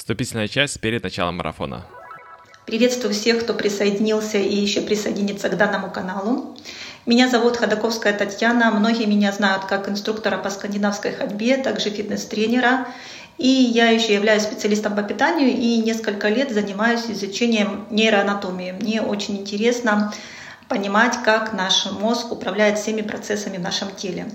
Вступительная часть перед началом марафона. Приветствую всех, кто присоединился и еще присоединится к данному каналу. Меня зовут Ходаковская Татьяна. Многие меня знают как инструктора по скандинавской ходьбе, также фитнес-тренера. И я еще являюсь специалистом по питанию и несколько лет занимаюсь изучением нейроанатомии. Мне очень интересно понимать, как наш мозг управляет всеми процессами в нашем теле.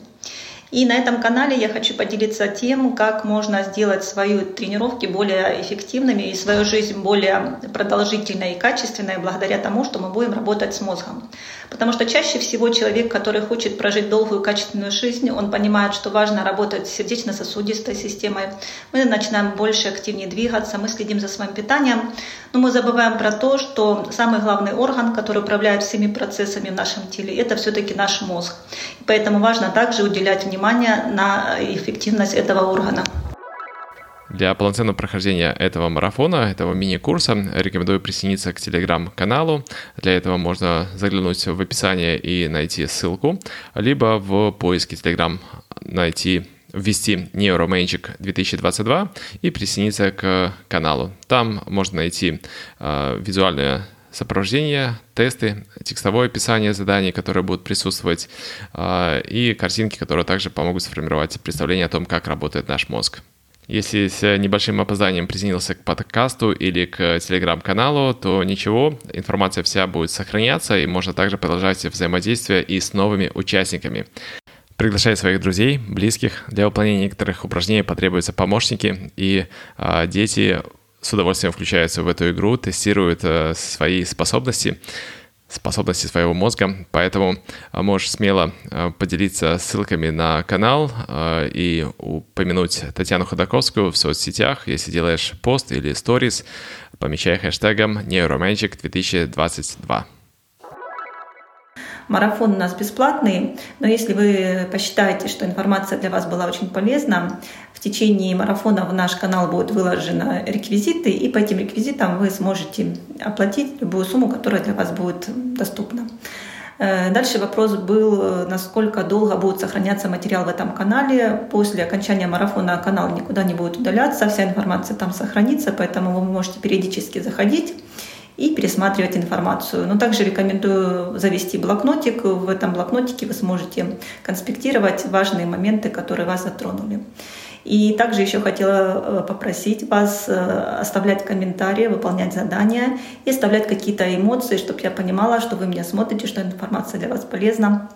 И на этом канале я хочу поделиться тем, как можно сделать свои тренировки более эффективными и свою жизнь более продолжительной и качественной благодаря тому, что мы будем работать с мозгом. Потому что чаще всего человек, который хочет прожить долгую качественную жизнь, он понимает, что важно работать с сердечно-сосудистой системой. Мы начинаем больше активнее двигаться, мы следим за своим питанием, но мы забываем про то, что самый главный орган, который управляет всеми процессами в нашем теле, это все-таки наш мозг. Поэтому важно также уделять внимание внимание на эффективность этого органа. Для полноценного прохождения этого марафона, этого мини-курса, рекомендую присоединиться к телеграм-каналу. Для этого можно заглянуть в описание и найти ссылку, либо в поиске телеграм найти ввести Neuromagic 2022 и присоединиться к каналу. Там можно найти э, визуальную сопровождение, тесты, текстовое описание заданий, которые будут присутствовать, а, и картинки, которые также помогут сформировать представление о том, как работает наш мозг. Если с небольшим опозданием присоединился к подкасту или к телеграм-каналу, то ничего, информация вся будет сохраняться, и можно также продолжать взаимодействие и с новыми участниками. Приглашай своих друзей, близких. Для выполнения некоторых упражнений потребуются помощники, и э, дети с удовольствием включаются в эту игру, тестируют э, свои способности, способности своего мозга, поэтому э, можешь смело э, поделиться ссылками на канал и упомянуть Татьяну Ходаковскую в соцсетях, если делаешь пост или сторис, помечая хэштегом Neuromagic 2022. Марафон у нас бесплатный, но если вы посчитаете, что информация для вас была очень полезна, в течение марафона в наш канал будут выложены реквизиты, и по этим реквизитам вы сможете оплатить любую сумму, которая для вас будет доступна. Э, дальше вопрос был, насколько долго будет сохраняться материал в этом канале. После окончания марафона канал никуда не будет удаляться, вся информация там сохранится, поэтому вы можете периодически заходить и пересматривать информацию. Но также рекомендую завести блокнотик. В этом блокнотике вы сможете конспектировать важные моменты, которые вас затронули. И также еще хотела э, попросить вас э, оставлять комментарии, выполнять задания и оставлять какие-то эмоции, чтобы я понимала, что вы меня смотрите, что информация для вас полезна.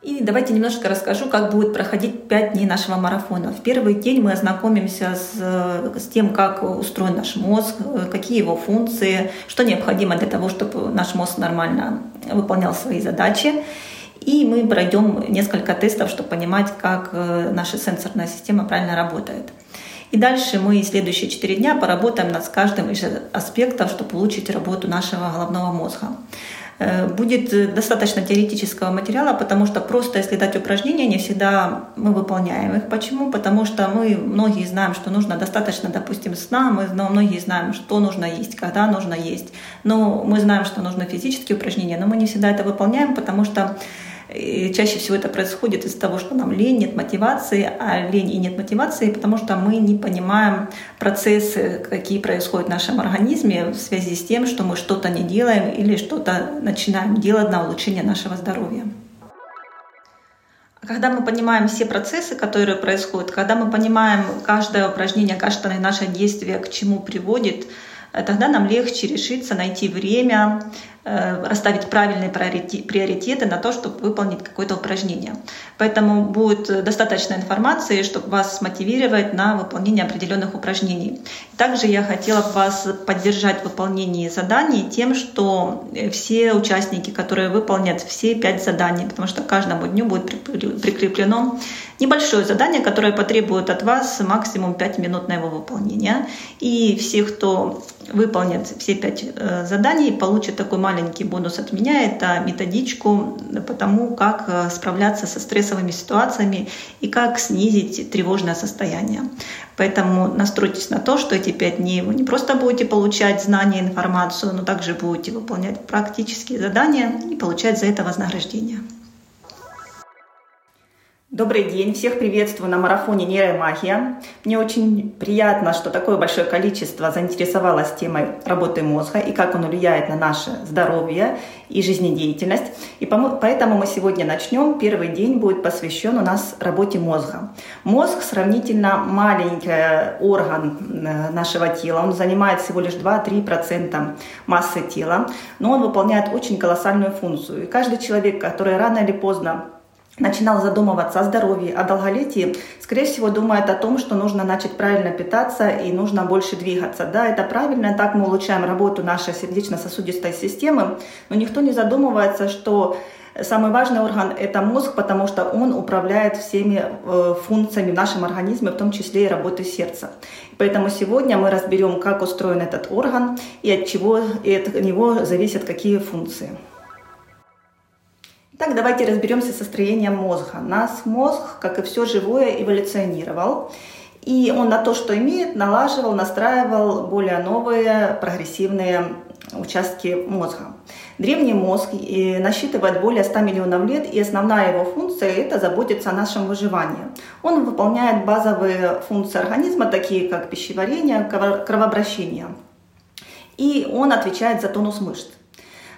И давайте немножко расскажу, как будет проходить 5 дней нашего марафона. В первый день мы ознакомимся с, с тем, как устроен наш мозг, какие его функции, что необходимо для того, чтобы наш мозг нормально выполнял свои задачи. И мы пройдем несколько тестов, чтобы понимать, как э, наша сенсорная система правильно работает. И дальше мы следующие 4 дня поработаем над каждым из аспектов, чтобы улучшить работу нашего головного мозга. Э, будет достаточно теоретического материала, потому что просто если дать упражнения, не всегда мы выполняем их. Почему? Потому что мы многие знаем, что нужно достаточно, допустим, сна, мы многие знаем, что нужно есть, когда нужно есть. Но мы знаем, что нужны физические упражнения, но мы не всегда это выполняем, потому что и чаще всего это происходит из-за того, что нам лень, нет мотивации, а лень и нет мотивации, потому что мы не понимаем процессы, какие происходят в нашем организме в связи с тем, что мы что-то не делаем или что-то начинаем делать на улучшение нашего здоровья. Когда мы понимаем все процессы, которые происходят, когда мы понимаем каждое упражнение, каждое наше действие к чему приводит, тогда нам легче решиться, найти время, Э, расставить правильные приоритеты на то, чтобы выполнить какое-то упражнение. Поэтому будет достаточно информации, чтобы вас смотивировать на выполнение определенных упражнений. Также я хотела вас поддержать в выполнении заданий тем, что все участники, которые выполнят все пять заданий, потому что каждому дню будет прикреплено небольшое задание, которое потребует от вас максимум 5 минут на его выполнение. И все, кто выполнит все пять э, заданий, получат такой маленький бонус от меня. Это методичку по тому, как э, справляться со стрессовыми ситуациями и как снизить тревожное состояние. Поэтому настройтесь на то, что эти пять дней вы не просто будете получать знания, информацию, но также будете выполнять практические задания и получать за это вознаграждение. Добрый день, всех приветствую на марафоне «Нейромагия». Мне очень приятно, что такое большое количество заинтересовалось темой работы мозга и как он влияет на наше здоровье и жизнедеятельность. И поэтому мы сегодня начнем. Первый день будет посвящен у нас работе мозга. Мозг сравнительно маленький орган э, нашего тела. Он занимает всего лишь 2-3% массы тела, но он выполняет очень колоссальную функцию. И каждый человек, который рано или поздно начинал задумываться о здоровье, о долголетии, скорее всего, думает о том, что нужно начать правильно питаться и нужно больше двигаться. Да, это правильно, так мы улучшаем работу нашей сердечно-сосудистой системы, но никто не задумывается, что Самый важный орган – это мозг, потому что он управляет всеми э, функциями в нашем организме, в том числе и работой сердца. Поэтому сегодня мы разберем, как устроен этот орган и от чего и от него зависят какие функции. Итак, давайте разберемся со строением мозга. Наш мозг, как и все живое, эволюционировал. И он на то, что имеет, налаживал, настраивал более новые прогрессивные участки мозга. Древний мозг насчитывает более 100 миллионов лет, и основная его функция – это заботиться о нашем выживании. Он выполняет базовые функции организма, такие как пищеварение, кровообращение. И он отвечает за тонус мышц.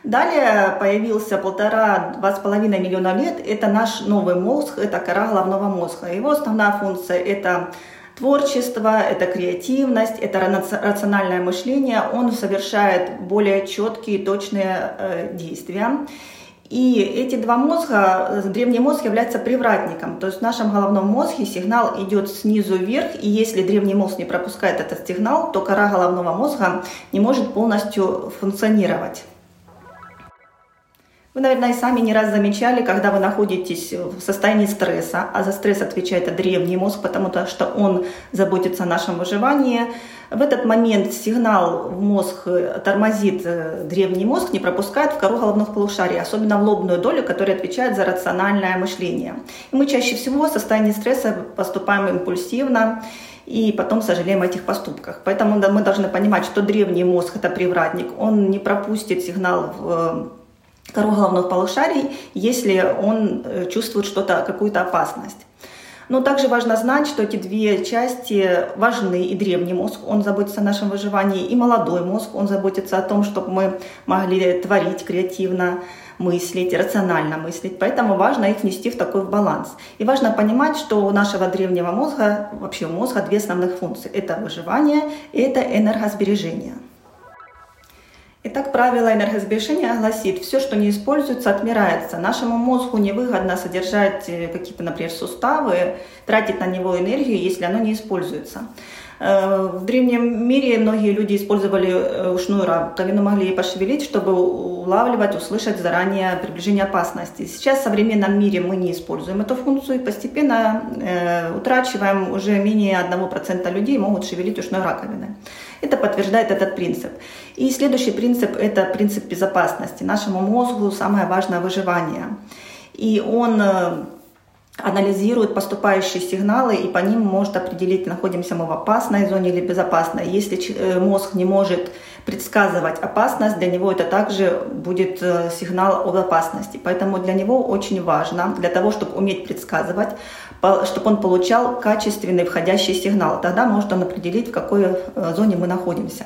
Далее появился полтора-два с половиной миллиона лет. Это наш новый мозг, это кора головного мозга. Его основная функция – это творчество, это креативность, это рациональное мышление. Он совершает более четкие точные э, действия. И эти два мозга, древний мозг является привратником, то есть в нашем головном мозге сигнал идет снизу вверх, и если древний мозг не пропускает этот сигнал, то кора головного мозга не может полностью функционировать. Вы, наверное, и сами не раз замечали, когда вы находитесь в состоянии стресса, а за стресс отвечает древний мозг, потому что он заботится о нашем выживании. В этот момент сигнал в мозг тормозит э, древний мозг, не пропускает в кору головных полушарий, особенно в лобную долю, которая отвечает за рациональное мышление. И мы чаще всего в состоянии стресса поступаем импульсивно, и потом сожалеем о этих поступках. Поэтому мы должны понимать, что древний мозг – это привратник, он не пропустит сигнал в кору головных полушарий, если он э, чувствует что-то, какую-то опасность. Но также важно знать, что эти две части важны. И древний мозг, он заботится о нашем выживании, и молодой мозг, он заботится о том, чтобы мы могли творить креативно, мыслить, рационально мыслить. Поэтому важно их внести в такой баланс. И важно понимать, что у нашего древнего мозга, вообще у мозга две основных функции. Это выживание и это энергосбережение. Итак, правило энергосбережения гласит, все, что не используется, отмирается. Нашему мозгу невыгодно содержать э, какие-то, например, суставы, тратить на него энергию, если оно не используется. Э, в древнем мире многие люди использовали э, ушную раковину, могли пошевелить, чтобы улавливать, услышать заранее приближение опасности. Сейчас в современном мире мы не используем эту функцию и постепенно э, утрачиваем уже менее 1% людей могут шевелить ушной раковиной. Это подтверждает этот принцип. И следующий принцип – это принцип безопасности. Нашему мозгу самое важное выживание. И он э, анализирует поступающие сигналы и по ним может определить, находимся мы в опасной зоне или безопасной. Если э, мозг не может предсказывать опасность, для него это также будет э, сигнал об опасности. Поэтому для него очень важно, для того, чтобы уметь предсказывать, чтобы он получал качественный входящий сигнал. Тогда может он определить, в какой э, зоне мы находимся.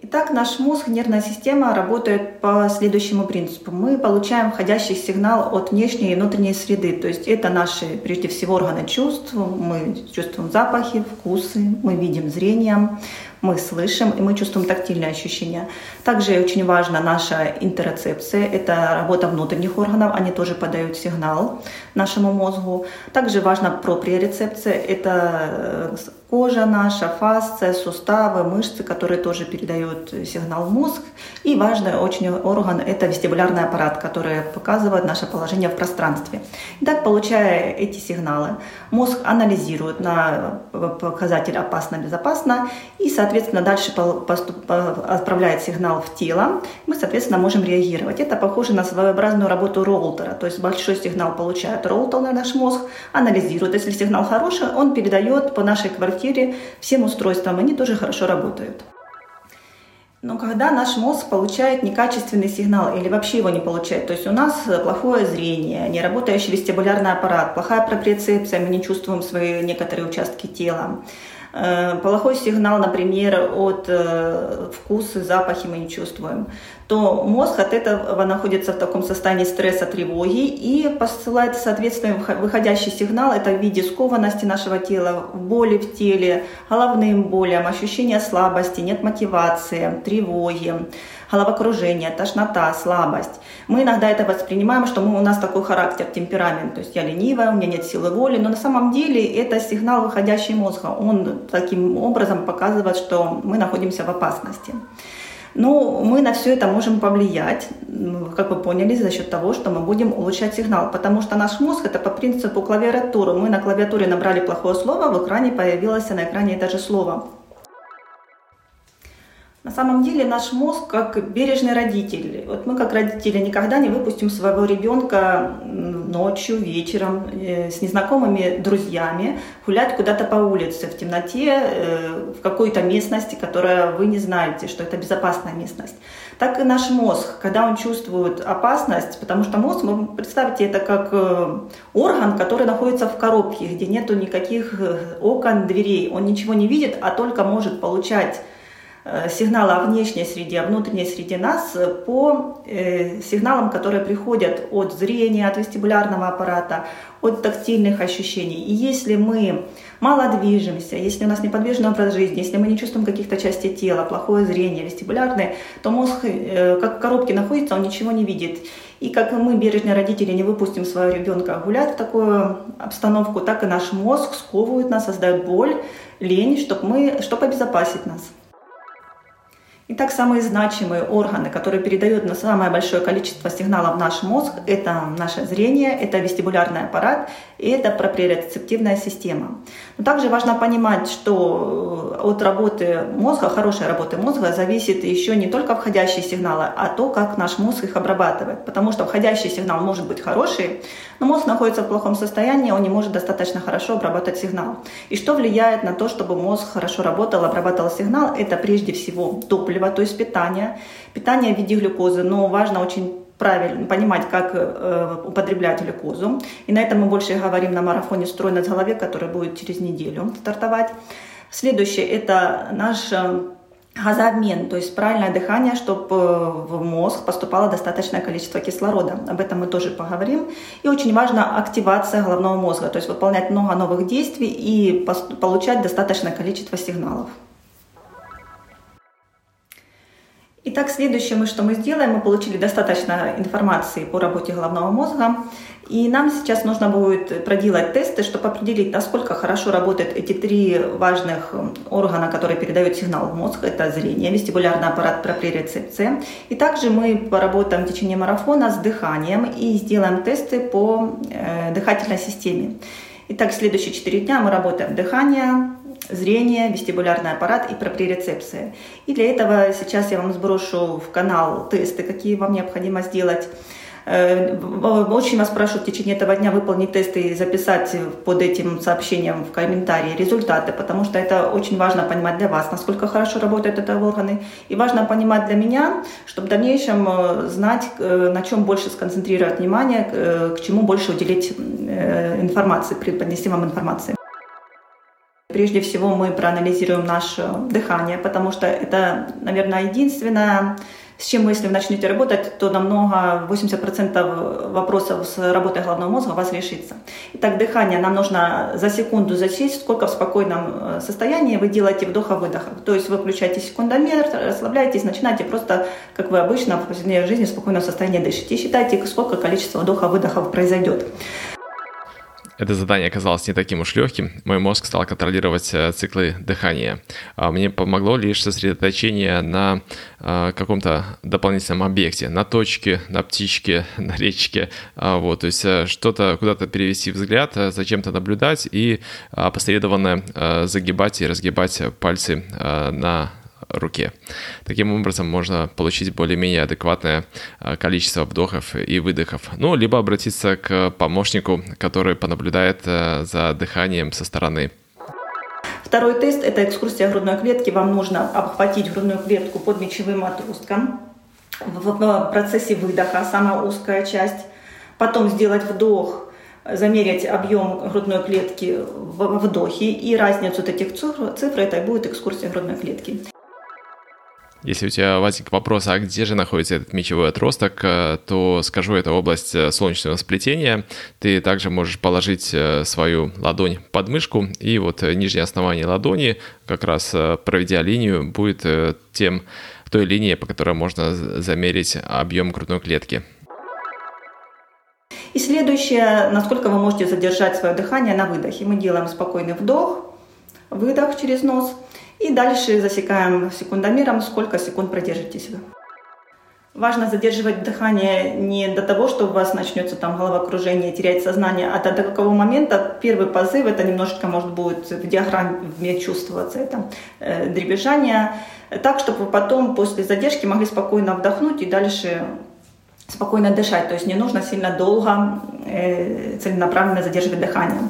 Итак, наш мозг, нервная система работает по следующему принципу. Мы получаем входящий сигнал от внешней и внутренней среды. То есть это наши, прежде всего, органы чувств. Мы чувствуем запахи, вкусы, мы видим зрением, мы слышим и мы чувствуем тактильные ощущения. Также очень важна наша интероцепция, это работа внутренних органов, они тоже подают сигнал нашему мозгу. Также важна проприорецепция, это э, кожа наша, фасция, суставы, мышцы, которые тоже передают сигнал в мозг. И важный очень орган – это вестибулярный аппарат, который показывает наше положение в пространстве. Итак, получая эти сигналы, мозг анализирует на показатель опасно-безопасно и, соответственно, дальше отправляет сигнал в тело. Мы, соответственно, можем реагировать. Это похоже на своеобразную работу роутера. То есть большой сигнал получает роутер на наш мозг, анализирует. Если сигнал хороший, он передает по нашей квартире всем устройствам. Они тоже хорошо работают. Но когда наш мозг получает некачественный сигнал или вообще его не получает, то есть у нас плохое зрение, неработающий вестибулярный аппарат, плохая проприоцепция, мы не чувствуем свои некоторые участки тела, Э, плохой сигнал, например, от э, вкуса, запахи мы не чувствуем, то мозг от этого находится в таком состоянии стресса, тревоги и посылает, соответственно, выходящий сигнал, это в виде скованности нашего тела, боли в теле, головным болям, ощущения слабости, нет мотивации, тревоги головокружение, тошнота, слабость. Мы иногда это воспринимаем, что мы, у нас такой характер, темперамент, то есть я ленивая, у меня нет силы воли, но на самом деле это сигнал выходящий мозга. Он таким образом показывает, что мы находимся в опасности. Ну, мы на все это можем повлиять, как вы поняли, за счет того, что мы будем улучшать сигнал. Потому что наш мозг это по принципу клавиатуры. Мы на клавиатуре набрали плохое слово, в экране появилось на экране это же слово. На самом деле наш мозг как бережный родитель. Вот мы как родители никогда не выпустим своего ребенка ночью, вечером э, с незнакомыми друзьями гулять куда-то по улице в темноте, э, в какой-то местности, которая вы не знаете, что это безопасная местность. Так и наш мозг, когда он чувствует опасность, потому что мозг, вы представьте, это как э, орган, который находится в коробке, где нету никаких окон, дверей, он ничего не видит, а только может получать сигналы о внешней среде, о внутренней среде нас по э, сигналам, которые приходят от зрения, от вестибулярного аппарата, от тактильных ощущений. И если мы мало движемся, если у нас неподвижный образ жизни, если мы не чувствуем каких-то частей тела, плохое зрение, вестибулярное, то мозг, э, как в коробке находится, он ничего не видит. И как мы, бережные родители, не выпустим своего ребенка гулять в такую обстановку, так и наш мозг сковывает нас, создает боль, лень, чтобы, мы, чтобы обезопасить нас. Итак, самые значимые органы, которые передают на самое большое количество сигналов в наш мозг, это наше зрение, это вестибулярный аппарат и это проприорецептивная система. Но также важно понимать, что э, от работы мозга, хорошей работы мозга зависит еще не только входящие сигналы, а то, как наш мозг их обрабатывает. Потому что входящий сигнал может быть хороший, но мозг находится в плохом состоянии, он не может достаточно хорошо обрабатывать сигнал. И что влияет на то, чтобы мозг хорошо работал, обрабатывал сигнал, это прежде всего топливо, топлива, то есть питание, питание в виде глюкозы, но важно очень правильно понимать, как э, употреблять глюкозу. И на этом мы больше говорим на марафоне «Стройность в голове», который будет через неделю стартовать. Следующее – это наш э, газообмен, то есть правильное дыхание, чтобы э, в мозг поступало достаточное количество кислорода. Об этом мы тоже поговорим. И очень важна активация головного мозга, то есть выполнять много новых действий и получать достаточное количество сигналов. Итак, следующее, что мы сделаем, мы получили достаточно информации по работе головного мозга, и нам сейчас нужно будет проделать тесты, чтобы определить, насколько хорошо работают эти три важных органа, которые передают сигнал в мозг. Это зрение, вестибулярный аппарат, проприорецепция. И также мы поработаем в течение марафона с дыханием и сделаем тесты по э, дыхательной системе. Итак, следующие четыре дня мы работаем дыхание, зрение, вестибулярный аппарат и проприорецепция. И для этого сейчас я вам сброшу в канал тесты, какие вам необходимо сделать. Э, очень вас прошу в течение этого дня выполнить тесты и записать под этим сообщением в комментарии результаты, потому что это очень важно понимать для вас, насколько хорошо работают эти органы. И важно понимать для меня, чтобы в дальнейшем э, знать, э, на чем больше сконцентрировать внимание, к чему больше уделить информации, преподнести вам информации. Прежде всего мы проанализируем наше дыхание, потому что это, наверное, единственное, с чем вы, если вы начнете работать, то намного 80% вопросов с работой головного мозга у вас решится. Итак, дыхание нам нужно за секунду засесть, сколько в спокойном э, состоянии вы делаете вдоха-выдоха. То есть вы включаете секундомер, расслабляетесь, начинаете просто, как вы обычно в повседневной жизни, в спокойном состоянии дышите. И считайте, сколько количество вдоха-выдохов произойдет. Это задание оказалось не таким уж легким. Мой мозг стал контролировать э, циклы дыхания. А мне помогло лишь сосредоточение на э, каком-то дополнительном объекте, на точке, на птичке, на речке. А, вот, то есть э, что-то куда-то перевести взгляд, за чем-то наблюдать и опосредованно загибать и разгибать пальцы на руке. Таким образом можно получить более-менее адекватное а, количество вдохов и выдохов. Ну, либо обратиться к помощнику, который понаблюдает э, за дыханием со стороны. Второй тест – это экскурсия грудной клетки. Вам нужно обхватить грудную клетку под мечевым отростком. В процессе выдоха самая узкая часть. Потом сделать вдох, замерить объем грудной клетки в вдохе. И разницу вот этих цифр, цифр это будет экскурсия грудной клетки. Если у тебя возник вопрос, а где же находится этот мечевой отросток, э, то скажу, это область э, солнечного сплетения. Ты также можешь положить э, свою ладонь под мышку, и вот нижнее основание ладони, как раз проведя линию, будет тем, той линией, по которой можно замерить объем грудной клетки. И следующее, насколько вы можете задержать свое дыхание на выдохе. Мы делаем спокойный вдох, выдох через нос – и дальше засекаем секундомером, сколько секунд продержитесь вы. Важно задерживать дыхание не до того, что у вас начнется там головокружение, терять сознание, а до, до какого момента первый позыв, это немножечко может будет в диаграмме чувствоваться, это э, дребезжание, так, чтобы вы потом после задержки могли спокойно вдохнуть и дальше спокойно дышать. То есть не нужно сильно долго э, целенаправленно задерживать дыхание.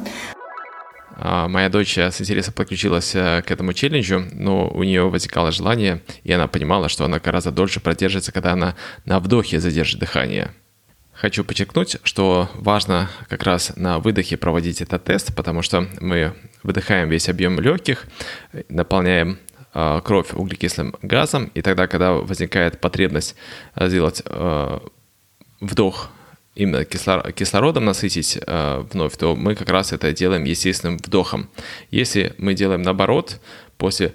А, моя дочь с интересом подключилась э, к этому челленджу, но у нее возникало желание, и она понимала, что она гораздо дольше продержится, когда она на вдохе задержит дыхание. Хочу подчеркнуть, что важно как раз на выдохе проводить этот тест, потому что мы выдыхаем весь объем легких, наполняем а, кровь углекислым газом, и тогда, когда возникает потребность сделать вдох именно кислородом насытить э, вновь, то мы как раз это делаем естественным вдохом. Если мы делаем наоборот, после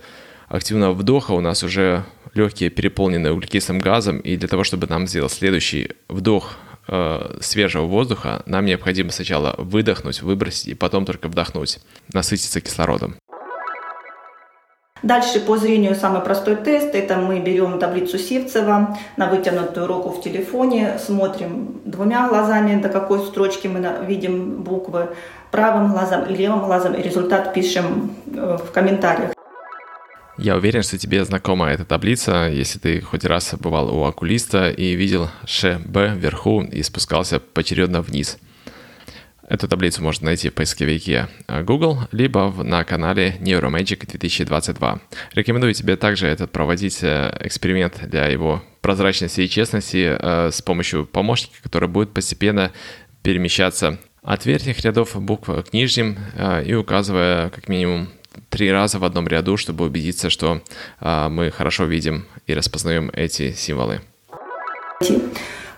активного вдоха у нас уже легкие переполнены углекислым газом, и для того, чтобы нам сделать следующий вдох э, свежего воздуха, нам необходимо сначала выдохнуть, выбросить, и потом только вдохнуть, насытиться кислородом. Дальше по зрению самый простой тест. Это мы берем таблицу Сивцева на вытянутую руку в телефоне, смотрим двумя глазами, до какой строчки мы видим буквы, правым глазом и левым глазом, и результат пишем э, в комментариях. Я уверен, что тебе знакома эта таблица, если ты хоть раз бывал у окулиста и видел Ш, Б вверху и спускался поочередно вниз – Эту таблицу можно найти в поисковике Google, либо на канале Neuromagic 2022. Рекомендую тебе также этот проводить э, эксперимент для его прозрачности и честности э, с помощью помощника, который будет постепенно перемещаться от верхних рядов букв к нижним э, и указывая как минимум три раза в одном ряду, чтобы убедиться, что мы хорошо видим и распознаем эти символы.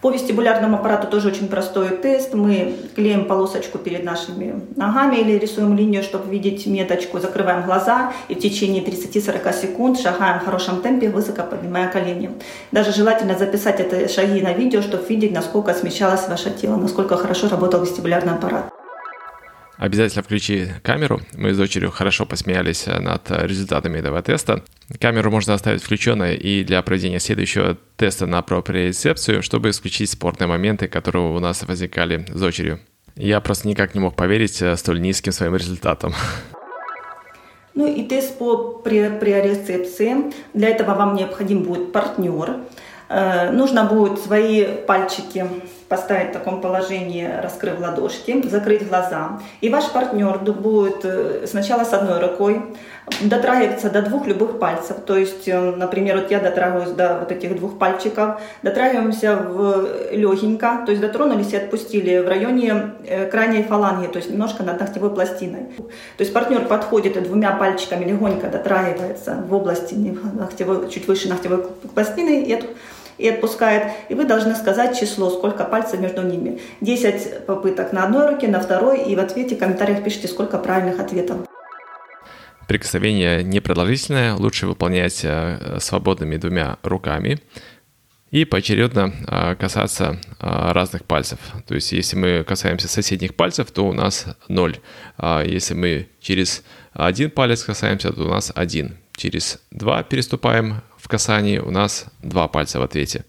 По вестибулярному аппарату тоже очень простой тест. Мы клеим полосочку перед нашими ногами или рисуем линию, чтобы видеть меточку, закрываем глаза и в течение 30-40 секунд шагаем в хорошем темпе, высоко поднимая колени. Даже желательно записать это шаги на видео, чтобы видеть, насколько смещалось ваше тело, насколько хорошо работал вестибулярный аппарат. Обязательно включи камеру. Мы с дочерью хорошо посмеялись над результатами этого теста. Камеру можно оставить включенной и для проведения следующего теста на проприорецепцию, чтобы исключить спорные моменты, которые у нас возникали с дочерью. Я просто никак не мог поверить столь низким своим результатам. Ну и тест по приорецепции. Для этого вам необходим будет партнер. Э, нужно будет свои пальчики поставить в таком положении, раскрыв ладошки, закрыть глаза. И ваш партнер будет э, сначала с одной рукой дотрагиваться до двух любых пальцев. То есть, э, например, вот я дотрагиваюсь до вот этих двух пальчиков, дотрагиваемся в легенько, то есть дотронулись и отпустили в районе э, крайней фаланги, то есть немножко над ногтевой пластиной. То есть партнер подходит и двумя пальчиками легонько дотрагивается в области ногтевой, чуть выше ногтевой пластины и и отпускает. И вы должны сказать число, сколько пальцев между ними. 10 попыток на одной руке, на второй, и в ответе в комментариях пишите, сколько правильных ответов. Прикосновение непродолжительное, лучше выполнять э, свободными двумя руками и поочередно э, касаться э, разных пальцев. То есть если мы касаемся соседних пальцев, то у нас 0. А если мы через один палец касаемся, то у нас 1. Через два переступаем в касании, у нас два пальца в ответе.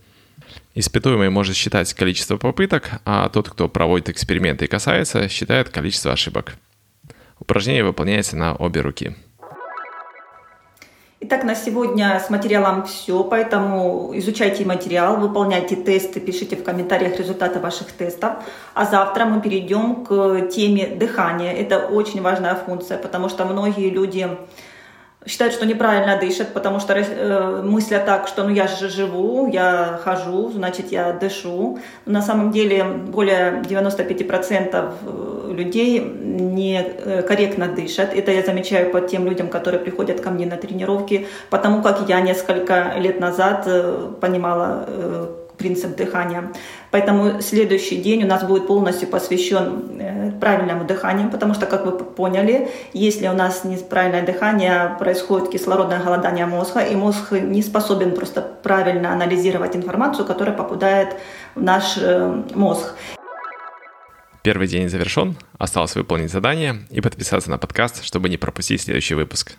Испытуемый может считать количество попыток, а тот, кто проводит эксперименты и касается, считает количество ошибок. Упражнение выполняется на обе руки. Итак, на сегодня с материалом все, поэтому изучайте материал, выполняйте тесты, пишите в комментариях результаты ваших тестов. А завтра мы перейдем к теме дыхания. Это очень важная функция, потому что многие люди считают, что неправильно дышат, потому что э, мыслят так, что ну я же живу, я хожу, значит я дышу. На самом деле более 95% э, людей некорректно э, дышат. Это я замечаю по тем людям, которые приходят ко мне на тренировки, потому как я несколько лет назад э, понимала э, принцип дыхания. Поэтому следующий день у нас будет полностью посвящен правильному дыханию, потому что, как вы поняли, если у нас неправильное дыхание, происходит кислородное голодание мозга, и мозг не способен просто правильно анализировать информацию, которая попадает в наш мозг. Первый день завершен, осталось выполнить задание и подписаться на подкаст, чтобы не пропустить следующий выпуск.